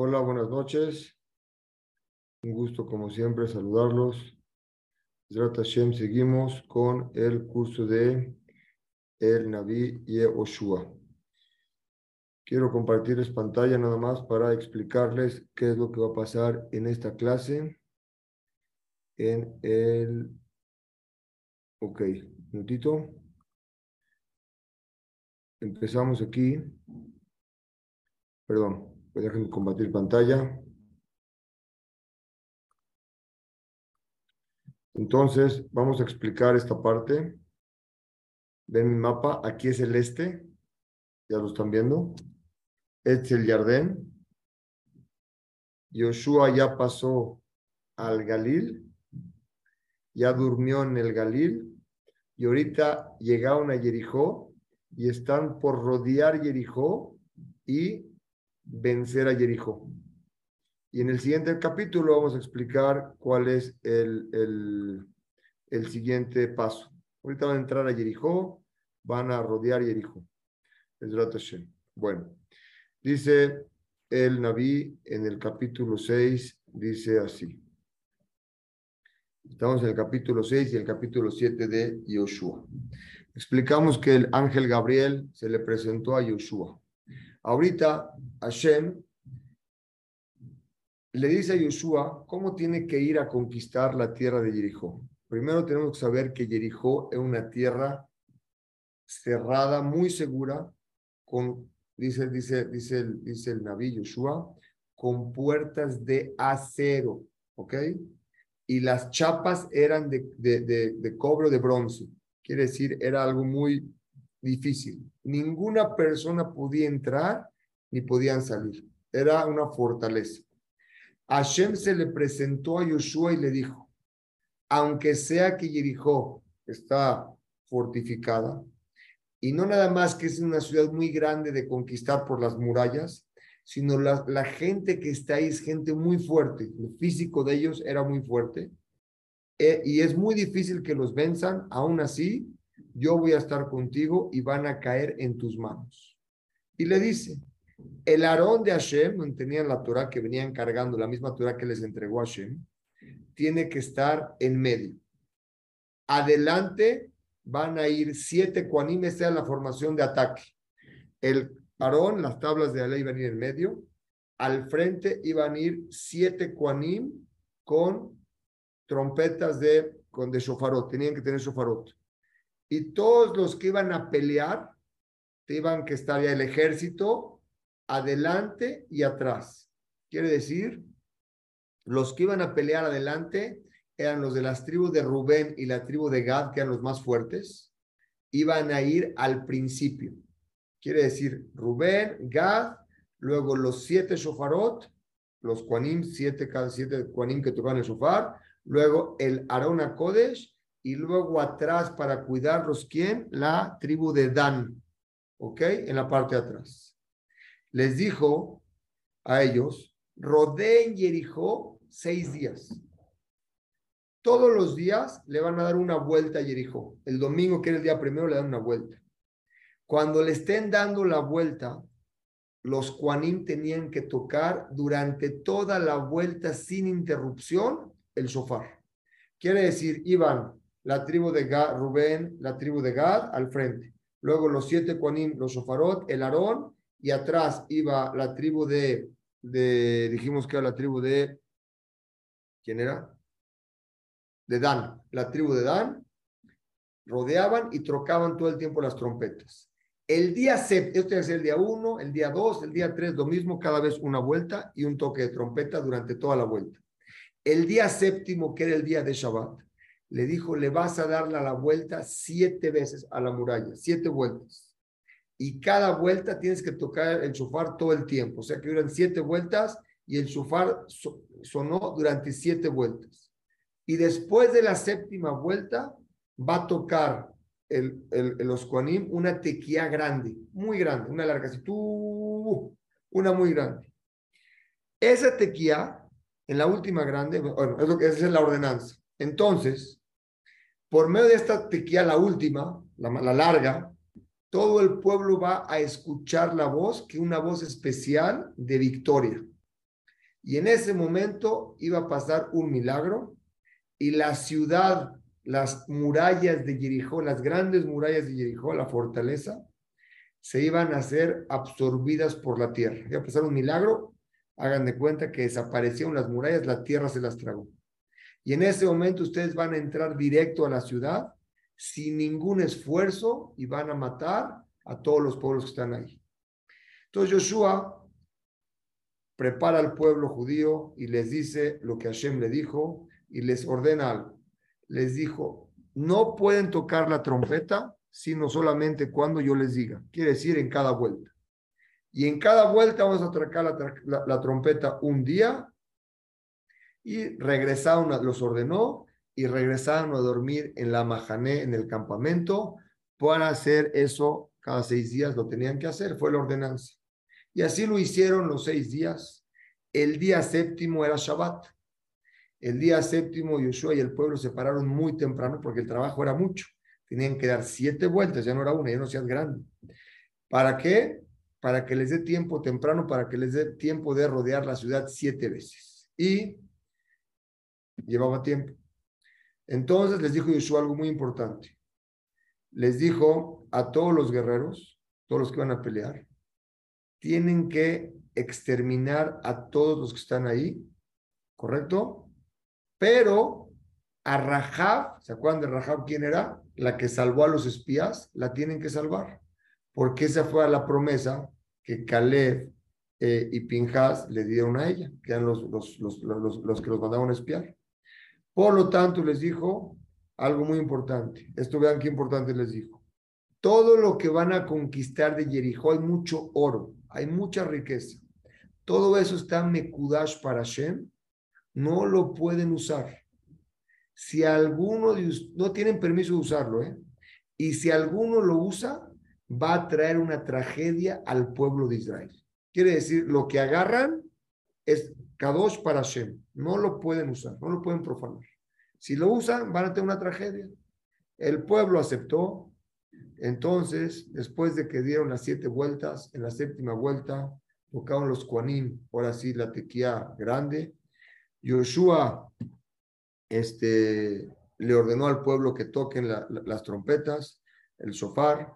Hola, buenas noches. Un gusto, como siempre, saludarlos. Hashem, seguimos con el curso de El Naví Yehoshua. Quiero compartirles pantalla nada más para explicarles qué es lo que va a pasar en esta clase. En el... Ok, un minutito. Empezamos aquí. Perdón, pues déjenme compartir pantalla. Entonces, vamos a explicar esta parte. Ven mi mapa, aquí es el este, ya lo están viendo. Este es el Jardín. Yoshua ya pasó al Galil, ya durmió en el Galil, y ahorita llegaron a Jericó y están por rodear Jericó y vencer a Jericó. Y en el siguiente capítulo vamos a explicar cuál es el, el, el siguiente paso. Ahorita van a entrar a Jericó, van a rodear Jericó. Bueno, dice el Naví en el capítulo 6, dice así. Estamos en el capítulo 6 y el capítulo 7 de Yoshua. Explicamos que el ángel Gabriel se le presentó a Yoshua. Ahorita Hashem le dice a Yoshua cómo tiene que ir a conquistar la tierra de Jericó. Primero tenemos que saber que Jericó es una tierra cerrada, muy segura, con, dice, dice, dice, el, dice el Naví Yoshua, con puertas de acero, ¿ok? Y las chapas eran de, de, de, de cobre de bronce. Quiere decir, era algo muy difícil. Ninguna persona podía entrar ni podían salir. Era una fortaleza. Hashem se le presentó a Yoshua y le dijo, aunque sea que Jericó está fortificada, y no nada más que es una ciudad muy grande de conquistar por las murallas, sino la, la gente que está ahí es gente muy fuerte, el físico de ellos era muy fuerte, eh, y es muy difícil que los venzan, aún así, yo voy a estar contigo y van a caer en tus manos. Y le dice, el Aarón de Hashem, tenían la Torah que venían cargando, la misma Torah que les entregó Hashem, tiene que estar en medio. Adelante van a ir siete cuanim, esta es la formación de ataque. El Aarón, las tablas de la ley iban a ir en medio. Al frente iban a ir siete cuanim con trompetas de, con de shofarot, tenían que tener shofarot. Y todos los que iban a pelear, iban que estar ya el ejército adelante y atrás. Quiere decir, los que iban a pelear adelante eran los de las tribus de Rubén y la tribu de Gad, que eran los más fuertes, iban a ir al principio. Quiere decir, Rubén, Gad, luego los siete shofarot, los Quanim, siete, siete Quanim que tocaban el shofar, luego el Arona Kodesh, y luego atrás para cuidarlos, ¿quién? La tribu de Dan, ¿ok? En la parte de atrás les dijo a ellos, rodeen Jericó seis días. Todos los días le van a dar una vuelta a Jericó. El domingo, que era el día primero, le dan una vuelta. Cuando le estén dando la vuelta, los Juanín tenían que tocar durante toda la vuelta sin interrupción el shofar. Quiere decir, iban la tribu de Gad, Rubén, la tribu de Gad al frente. Luego los siete Juanín, los shofarot, el Aarón y atrás iba la tribu de, de, dijimos que era la tribu de, ¿quién era? De Dan, la tribu de Dan, rodeaban y trocaban todo el tiempo las trompetas. El día séptimo, esto es el día uno, el día dos, el día tres, lo mismo, cada vez una vuelta y un toque de trompeta durante toda la vuelta. El día séptimo, que era el día de Shabbat, le dijo, le vas a darle la vuelta siete veces a la muralla, siete vueltas y cada vuelta tienes que tocar el shofar todo el tiempo. O sea que duran siete vueltas y el shofar sonó durante siete vueltas. Y después de la séptima vuelta va a tocar el, el, los una tequía grande, muy grande, una larga, así, una muy grande. Esa tequía, en la última grande, bueno, es esa es la ordenanza. Entonces, por medio de esta tequía, la última, la, la larga, todo el pueblo va a escuchar la voz, que una voz especial de victoria. Y en ese momento iba a pasar un milagro y la ciudad, las murallas de Jericó, las grandes murallas de Jericó, la fortaleza, se iban a ser absorbidas por la tierra. Iba a pasar un milagro, hagan de cuenta que desaparecieron las murallas, la tierra se las tragó. Y en ese momento ustedes van a entrar directo a la ciudad sin ningún esfuerzo y van a matar a todos los pueblos que están ahí. Entonces Joshua prepara al pueblo judío y les dice lo que Hashem le dijo y les ordena algo. Les dijo, no pueden tocar la trompeta sino solamente cuando yo les diga. Quiere decir en cada vuelta. Y en cada vuelta vamos a tocar la, trompeta un día y regresaron, los ordenó y regresaron a dormir en la majané, en el campamento, para hacer eso cada seis días, lo tenían que hacer, fue la ordenanza. Y así lo hicieron los seis días. El día séptimo era Shabbat. El día séptimo, Yoshua y el pueblo se pararon muy temprano porque el trabajo era mucho. Tenían que dar siete vueltas, ya no era una, ya no seas grande. ¿Para qué? Para que les dé tiempo temprano, para que les dé tiempo de rodear la ciudad siete veces. Y llevaba tiempo. Entonces les dijo Yoshua algo muy importante. Les dijo a todos los guerreros, todos los que van a pelear, tienen que exterminar a todos los que están ahí, ¿correcto? Pero a Rahab, ¿se acuerdan de Rahab quién era? La que salvó a los espías, la tienen que salvar, porque esa fue la promesa que Caleb eh, y Pinjas le dieron a ella, que eran los, los, los, los, que los mandaban a espiar. Por lo tanto, les dijo algo muy importante. Esto vean qué importante les dijo. Todo lo que van a conquistar de Jericó, hay mucho oro, hay mucha riqueza. Todo eso está Mekudash para Shem, no lo pueden usar. Si alguno de no tienen permiso de usarlo, ¿eh? Y si alguno lo usa, va a traer una tragedia al pueblo de Israel. Quiere decir, lo que agarran es Kadosh para Shem. No lo pueden usar, no lo pueden profanar. Si lo usan, van a tener una tragedia. El pueblo aceptó. Entonces, después de que dieron las siete vueltas, en la séptima vuelta, tocaron los Kuanim, ahora sí la tequía grande. Yoshua este, le ordenó al pueblo que toquen las trompetas, el sofar.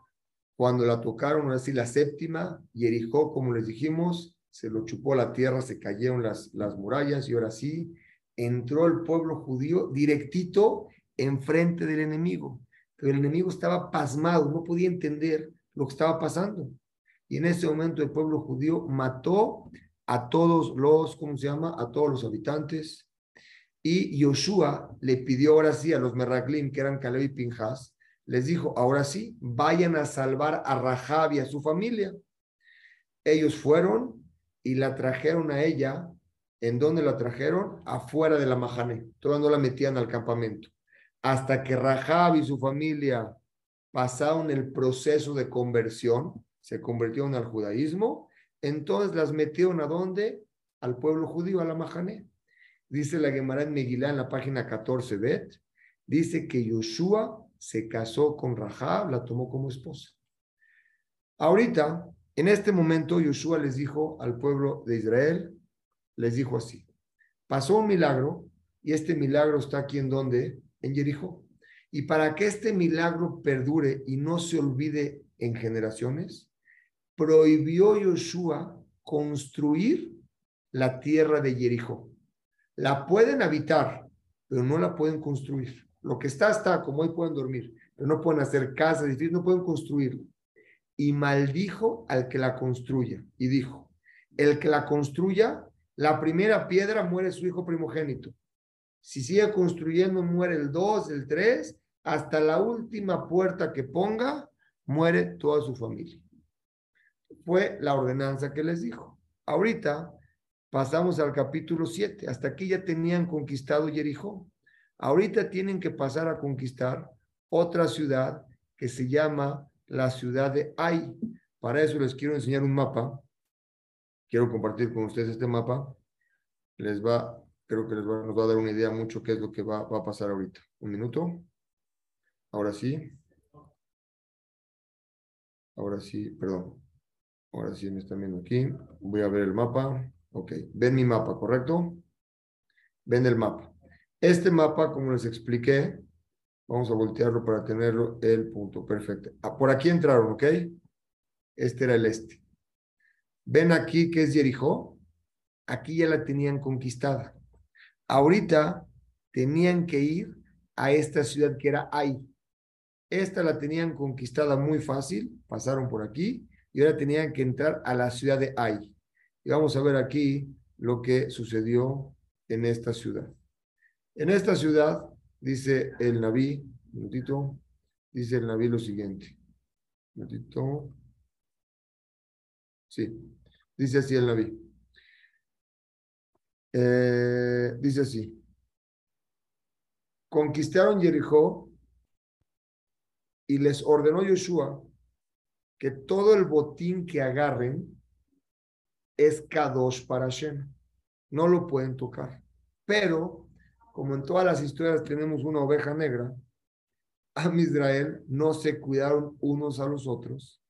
Cuando la tocaron, ahora sí la séptima, y Erijó, como les dijimos, se lo chupó la tierra, se cayeron las, las murallas, y ahora sí entró el pueblo judío directito enfrente del enemigo. Pero el enemigo estaba pasmado, no podía entender lo que estaba pasando. Y en ese momento el pueblo judío mató a todos los, ¿cómo se llama? A todos los habitantes. Y Yoshua le pidió ahora sí a los Meraglim, que eran Caleb y Pinjas, les dijo, ahora sí, vayan a salvar a Rahab y a su familia. Ellos fueron y la trajeron a ella. ¿En dónde la trajeron? Afuera de la Mahané. Todavía no la metían al campamento. Hasta que Rahab y su familia pasaron el proceso de conversión, se convirtieron al judaísmo, entonces las metieron a dónde? Al pueblo judío, a la Mahané. Dice la Gemara en Megilá en la página 14 bet, dice que Yoshua se casó con Rahab, la tomó como esposa. Ahorita, en este momento, Yoshua les dijo al pueblo de Israel, les dijo así, pasó un milagro y este milagro está aquí en donde? En Jericó. Y para que este milagro perdure y no se olvide en generaciones, prohibió Yoshua construir la tierra de Jericó. La pueden habitar, pero no la pueden construir. Lo que está, está, como hoy pueden dormir, pero no pueden hacer casas, no pueden construirlo. Y maldijo al que la construya. Y dijo, el que la construya, la primera piedra muere su hijo primogénito. Si sigue construyendo, muere el 2, el 3, hasta la última puerta que ponga, muere toda su familia fue la ordenanza que les dijo. Ahorita pasamos al capítulo 7. Hasta aquí ya tenían conquistado Jericó. Ahorita tienen que pasar a conquistar otra ciudad que se llama la ciudad de Ai. Para eso les quiero enseñar un mapa. Quiero compartir con ustedes este mapa. Les va, creo que les va, nos va a dar una idea mucho qué es lo que va, va a pasar ahorita. Un minuto. Ahora sí. Ahora sí, perdón. Ahora sí me están viendo aquí. Voy a ver el mapa. Ok, ven mi mapa, ¿correcto? Ven el mapa. Este mapa, como les expliqué, vamos a voltearlo para tenerlo el punto. Perfecto. Ah, por aquí entraron, ¿ok? Este era el este. Ven aquí que es Jericó. Aquí ya la tenían conquistada. Ahorita tenían que ir a esta ciudad que era Ai. Esta la tenían conquistada muy fácil, pasaron por aquí y ahora tenían que entrar a la ciudad de Ai. Y vamos a ver aquí lo que sucedió en esta ciudad. En esta ciudad, dice el Naví, un minutito, dice el Naví lo siguiente. Un minutito. Sí, dice así el Naví. Eh, dice así. Conquistaron Jericó y les ordenó Yoshua que todo el botín que agarren es Kadosh para Hashem. No lo pueden tocar. Pero, como en todas las historias tenemos una oveja negra, a Israel no se cuidaron unos a los otros.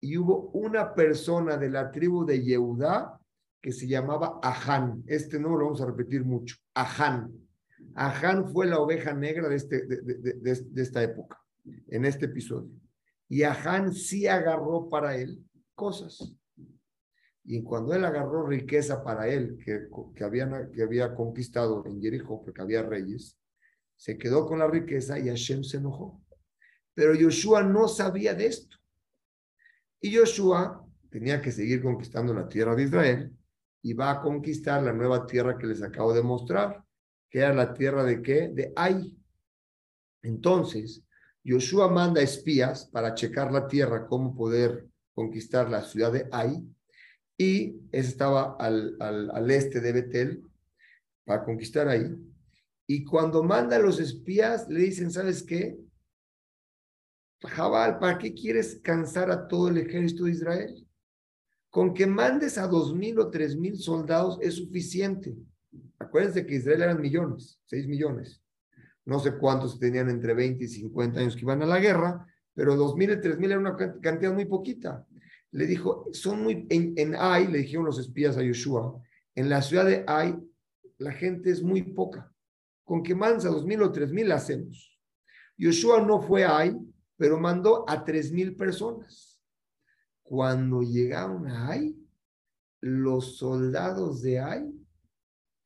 Y hubo una persona de la tribu de Yehudá que se llamaba Ahán. Este no lo vamos a repetir mucho. Ahán. Ahán fue la oveja negra de, este, de, de esta época, en este episodio. Y Ahán sí agarró para él cosas. Y cuando él agarró riqueza para él, que, que, había, que había conquistado en Jericó, porque había reyes, se quedó con la riqueza y Hashem se enojó. Pero Yoshua no sabía de esto. Y Yoshua tenía que seguir conquistando la tierra de Israel y va a conquistar la nueva tierra que les acabo de mostrar, que era la tierra de qué? De Ai. Entonces, Yoshua manda espías para checar la tierra, cómo poder conquistar la ciudad de Ai, y estaba al, al, al este de Betel para conquistar ahí. Y cuando manda a los espías, le dicen, ¿sabes qué? Jabal, ¿para qué quieres cansar a todo el ejército de Israel? Con que mandes a dos mil o tres mil soldados es suficiente. Acuérdense que Israel eran millones, seis millones. No sé cuántos tenían entre 20 y 50 años que iban a la guerra, pero dos mil y tres mil era una cantidad muy poquita le dijo, son muy, en, en Ai, le dijeron los espías a Yoshua, en la ciudad de Ai, la gente es muy poca. Con que mansa dos mil o tres mil hacemos. Yoshua no fue a Ai, pero mandó a tres mil personas. Cuando llegaron a Ai, los soldados de Ai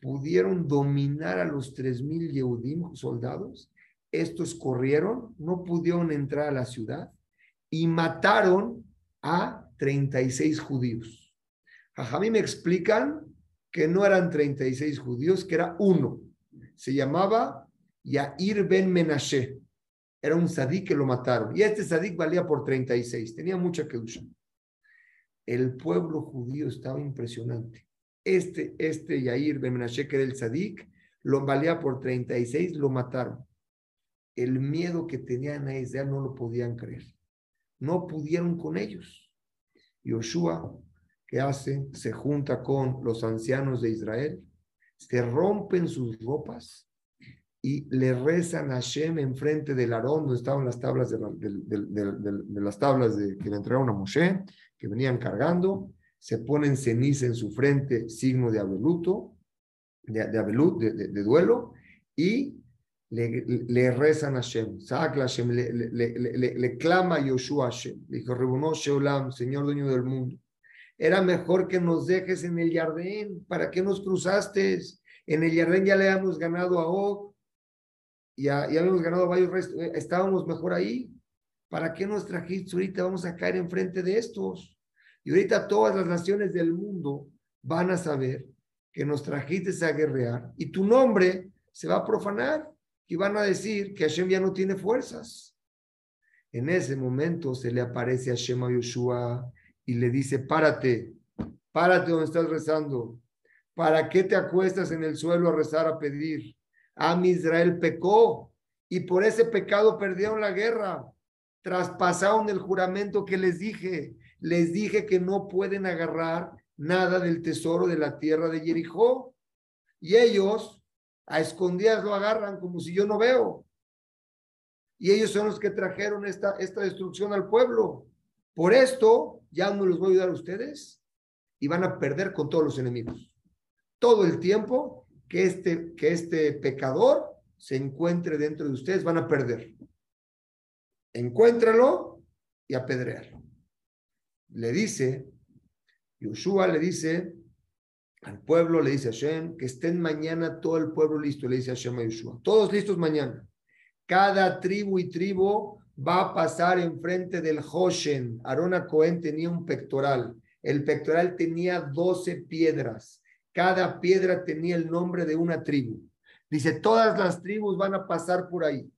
pudieron dominar a los tres mil Yehudim soldados. Estos corrieron, no pudieron entrar a la ciudad y mataron a 36 judíos. A mí me explican que no eran 36 judíos, que era uno. Se llamaba Yair ben Menashe. Era un sadik que lo mataron. Y este sadik valía por 36. Tenía mucha kedusha. El pueblo judío estaba impresionante. Este, este Yair ben Menashe, que era el sadik, lo valía por 36, lo mataron. El miedo que tenían a Israel no lo podían creer. No pudieron con ellos. Yoshua, ¿qué hace? Se junta con los ancianos de Israel, se rompen sus ropas y le rezan a Hashem enfrente del Aarón, donde estaban las tablas de, las tablas de, que le entregaron a Moshe, que venían cargando, se ponen ceniza en su frente, signo de abeluto, de, de, de, duelo, y le, le, rezan a Hashem, Hashem le, le, le, clama a Yoshua Hashem, dijo, Rebuno Sheolam, Señor dueño del mundo, era mejor que nos dejes en el jardín, ¿para qué nos cruzaste? En el jardín ya le habíamos ganado a Og, ya, ya habíamos ganado a varios restos, eh, estábamos mejor ahí, ¿para qué nos trajiste ahorita? Vamos a caer enfrente de estos. Y ahorita todas las naciones del mundo van a saber que nos trajiste a guerrear y tu nombre se va a profanar y van a decir que Hashem ya no tiene fuerzas. En ese momento se le aparece a Hashem a Yoshua y le dice, párate, párate donde estás rezando. ¿Para qué te acuestas en el suelo a rezar, a pedir? A Israel pecó y por ese pecado perdieron la guerra. Traspasaron el juramento que les dije. Les dije que no pueden agarrar nada del tesoro de la tierra de Jericó. Y ellos a escondidas lo agarran como si yo no veo. Y ellos son los que trajeron esta, esta destrucción al pueblo. Por esto, ya no los voy a ayudar a ustedes y van a perder con todos los enemigos. todo el tiempo que este, que este pecador se encuentre dentro de ustedes, van a perder. Encuéntralo y apedrear. Le dice, Yoshua le dice al pueblo, le dice a Hashem, que estén mañana todo el pueblo listo, le dice a Hashem a Yoshua. Todos listos mañana. Cada tribu y tribu va a pasar enfrente del Hoshen. Arona Cohen tenía un pectoral. El pectoral tenía 12 piedras. Cada piedra tenía el nombre de una tribu. Dice, todas las tribus van a pasar por ahí.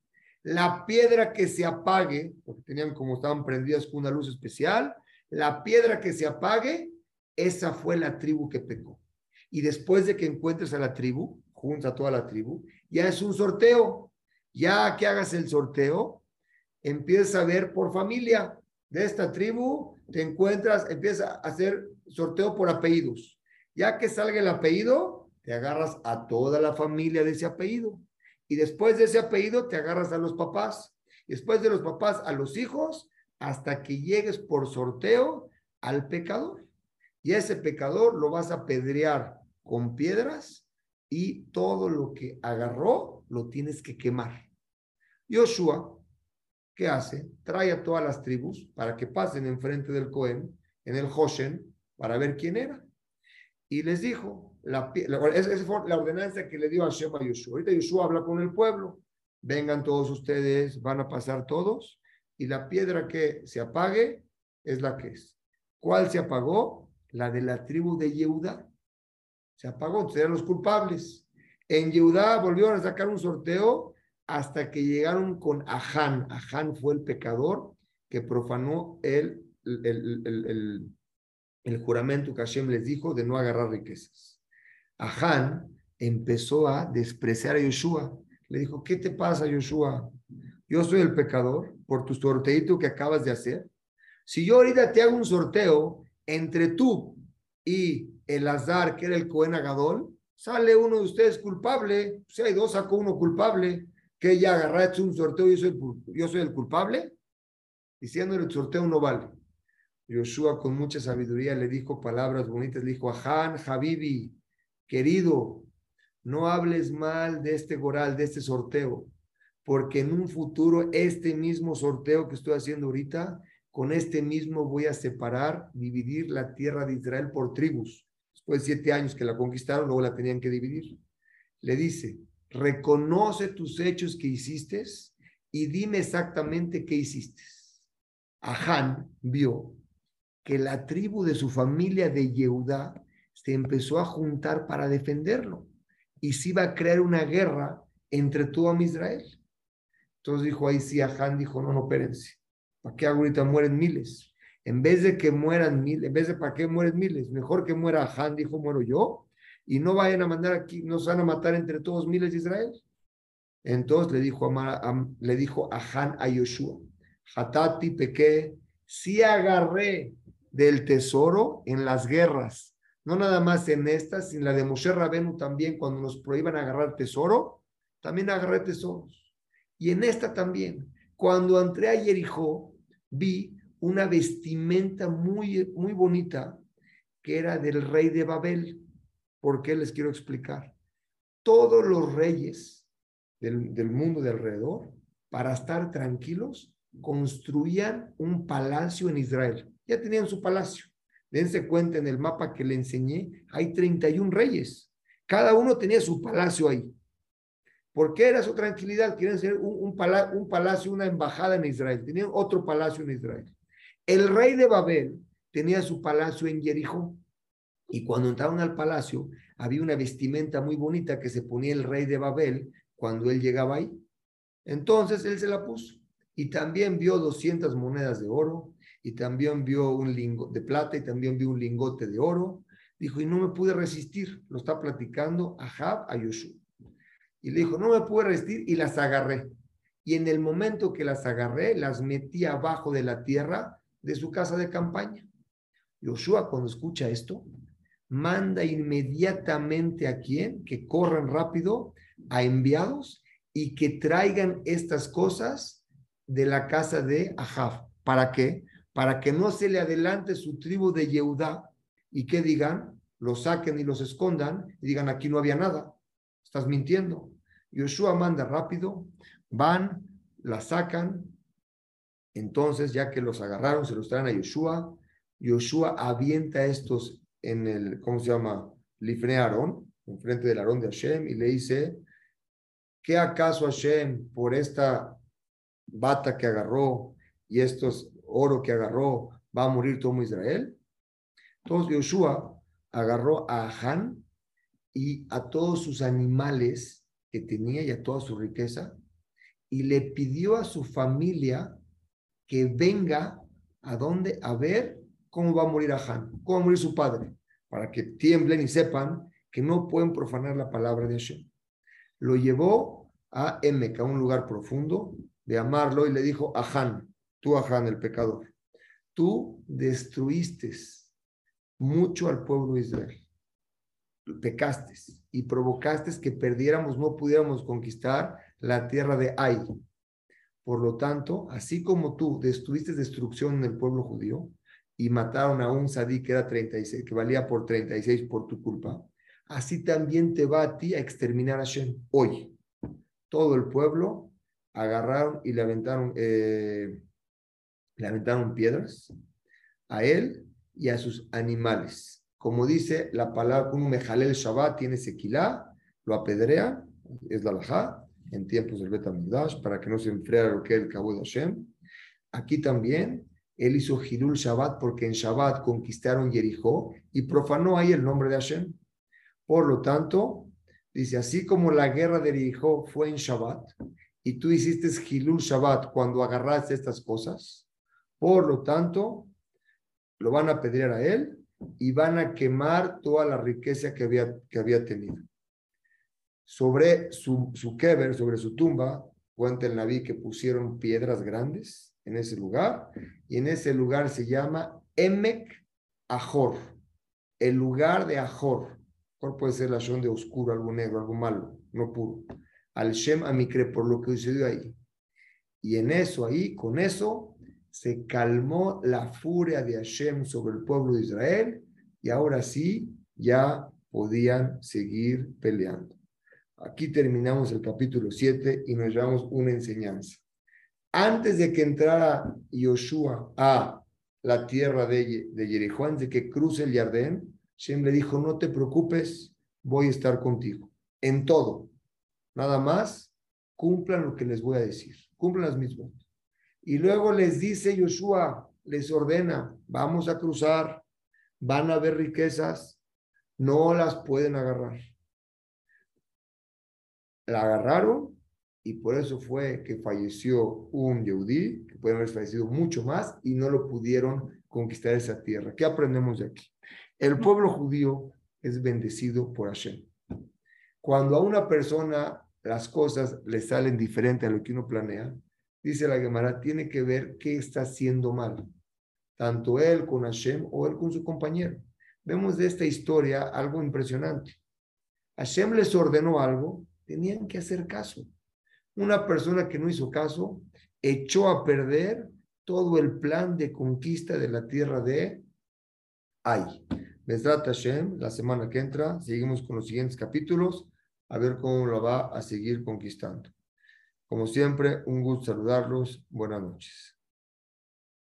La piedra que se apague, porque tenían como estaban prendidas con una luz especial, la piedra que se apague, esa fue la tribu que pecó. Y después de que encuentres a la tribu, junta a toda la tribu, ya es un sorteo. Ya que hagas el sorteo, empieza a ver por familia de esta tribu, te encuentras, empieza a hacer sorteo por apellidos. Ya que salga el apellido, te agarras a toda la familia de ese apellido. Y después de ese apellido, te agarras a los papás. después de los papás, a los hijos, hasta que llegues por sorteo al pecador. Y ese pecador lo vas a pedrear con piedras y todo lo que agarró lo tienes que quemar. Yoshua ¿qué hace? Trae a todas las tribus para que pasen enfrente del Cohen, en el Hoshen, para ver quién era. Y les dijo, la, esa fue la ordenanza que le dio a Shema Yoshua. Ahorita Yoshua habla con el pueblo, vengan todos ustedes, van a pasar todos, y la piedra que se apague es la que es. ¿Cuál se apagó? La de la tribu de Yehuda. Se apagó, eran los culpables. En Yehuda volvieron a sacar un sorteo hasta que llegaron con Aján. Aján fue el pecador que profanó el, el, el, juramento que Hashem les dijo de no agarrar riquezas. Aján empezó a despreciar a Yoshua. Le dijo, ¿qué te pasa, Yoshua? Yo soy el pecador por tu sorteito que acabas de hacer. Si yo ahorita te hago un sorteo entre tú y el Azar, que era el Cohen Agadol, sale uno de ustedes culpable. Si hay dos, sacó uno culpable que ella agarraste un sorteo y yo soy, yo soy el culpable, diciendo el sorteo no vale. Yoshua con mucha sabiduría le dijo palabras bonitas, le dijo, Han, Habibi, querido, no hables mal de este goral, de este sorteo, porque en un futuro este mismo sorteo que estoy haciendo ahorita, con este mismo voy a separar, dividir la tierra de Israel por tribus. Después de siete años que la conquistaron, luego la tenían que dividir. Le dice, reconoce tus hechos que hiciste y dime exactamente qué hiciste. Aján vio que la tribu de su familia de Yehudá se empezó a juntar para defenderlo y se iba a crear una guerra entre todo Israel. Entonces dijo ahí sí, Aján dijo, no, no, espérense, ¿para qué ahorita mueren miles? En vez de que mueran miles, en vez de para qué mueren miles, mejor que muera Aján, dijo, muero yo, y no vayan a mandar aquí, nos van a matar entre todos miles de Israel. Entonces le dijo a, le dijo a Han a Yoshua, Hatati pequé, si agarré del tesoro en las guerras, no nada más en estas, sino la de Moshe Rabenu también, cuando nos prohíban agarrar tesoro, también agarré tesoros. Y en esta también, cuando entré a Jericó, vi una vestimenta muy, muy bonita que era del rey de Babel. ¿Por qué les quiero explicar? Todos los reyes del, del mundo de alrededor, para estar tranquilos, construían un palacio en Israel. Ya tenían su palacio. Dense cuenta en el mapa que le enseñé, hay 31 reyes. Cada uno tenía su palacio ahí. ¿Por qué era su tranquilidad? Quieren ser un, un, palacio, una embajada en Israel. Tenían otro palacio en Israel. El rey de Babel tenía su palacio en Jericó. Y cuando entraron al palacio, había una vestimenta muy bonita que se ponía el rey de Babel cuando él llegaba ahí. Entonces él se la puso. Y también vio 200 monedas de oro, y también vio un lingote de plata, y también vio un lingote de oro. Dijo, y no me pude resistir. Lo está platicando Ahab a Yoshua. Y le dijo, no me pude resistir y las agarré. Y en el momento que las agarré, las metí abajo de la tierra de su casa de campaña. Yoshua, cuando escucha esto, manda inmediatamente a quien, que corran rápido a enviados y que traigan estas cosas de la casa de Ahab. ¿Para qué? Para que no se le adelante su tribu de Yehudá y que digan, los saquen y los escondan y digan, aquí no había nada, estás mintiendo. Yoshua manda rápido, van, la sacan, entonces ya que los agarraron, se los traen a Yoshua, Yoshua avienta estos en el, ¿cómo se llama? Lifne Aarón, enfrente del Aarón de Hashem, y le dice, ¿qué acaso Hashem por esta bata que agarró y estos oro que agarró va a morir todo Israel? Entonces Yoshua agarró a Han y a todos sus animales que tenía y a toda su riqueza y le pidió a su familia que venga a donde a ver cómo va a morir Han, cómo va a morir su padre, para que tiemblen y sepan que no pueden profanar la palabra de Hashem. Lo llevó a Emek, a un lugar profundo, de amarlo, y le dijo a Han, tú a Han, el pecador, tú destruiste mucho al pueblo de Israel. Pecaste y provocaste que perdiéramos, no pudiéramos conquistar la tierra de Ai. Por lo tanto, así como tú destruiste destrucción en el pueblo judío y mataron a un sadí que era 36, que valía por 36 por tu culpa, así también te va a ti a exterminar a Shem hoy. Todo el pueblo agarraron y le aventaron, eh, le aventaron piedras a él y a sus animales. Como dice la palabra, un mejalel Shabbat tiene sequilá, lo apedrea, es la alajá, en tiempos del Betamigdash, para que no se enfriara lo que es el Kabul Hashem. Aquí también, él hizo Hilul Shabbat porque en Shabbat conquistaron Jericó y profanó ahí el nombre de Hashem. Por lo tanto, dice, así como la guerra de Jericó fue en Shabbat, y tú hiciste Hilul Shabbat cuando agarraste estas cosas, por lo tanto, lo van a pedir a él y van a quemar toda la riqueza que había, que había tenido. Sobre su, su keber, sobre su tumba, cuenta el Naví que pusieron piedras grandes en ese lugar y en ese lugar se llama Emek Ajor, el lugar de Ajor. ¿Cuál puede ser la acción de oscuro, algo negro, algo malo, no puro? Al Shem Amikre, por lo que sucedió ahí. Y en eso, ahí, con eso, se calmó la furia de Hashem sobre el pueblo de Israel y ahora sí ya podían seguir peleando. Aquí terminamos el capítulo 7 y nos llevamos una enseñanza. Antes de que entrara Yoshua a la tierra de, de antes de que cruce el Jardín, Hashem le dijo, no te preocupes, voy a estar contigo, en todo. Nada más, cumplan lo que les voy a decir, cumplan las mismas. Y luego les dice Joshua, les ordena, vamos a cruzar, van a haber riquezas, no las pueden agarrar. La agarraron y por eso fue que falleció un Yehudí, que puede haber fallecido mucho más, y no lo pudieron conquistar esa tierra. ¿Qué aprendemos de aquí? El pueblo judío es bendecido por Hashem. Cuando a una persona las cosas le salen diferente a lo que uno planea, dice la Gemara, tiene que ver qué está haciendo mal, tanto él con Hashem o él con su compañero. Vemos de esta historia algo impresionante. Hashem les ordenó algo, tenían que hacer caso. Una persona que no hizo caso echó a perder todo el plan de conquista de la tierra de Ay. Besrat Hashem, la semana que entra, seguimos con los siguientes capítulos, a ver cómo lo va a seguir conquistando. Como siempre, un gusto saludarlos. Buenas noches.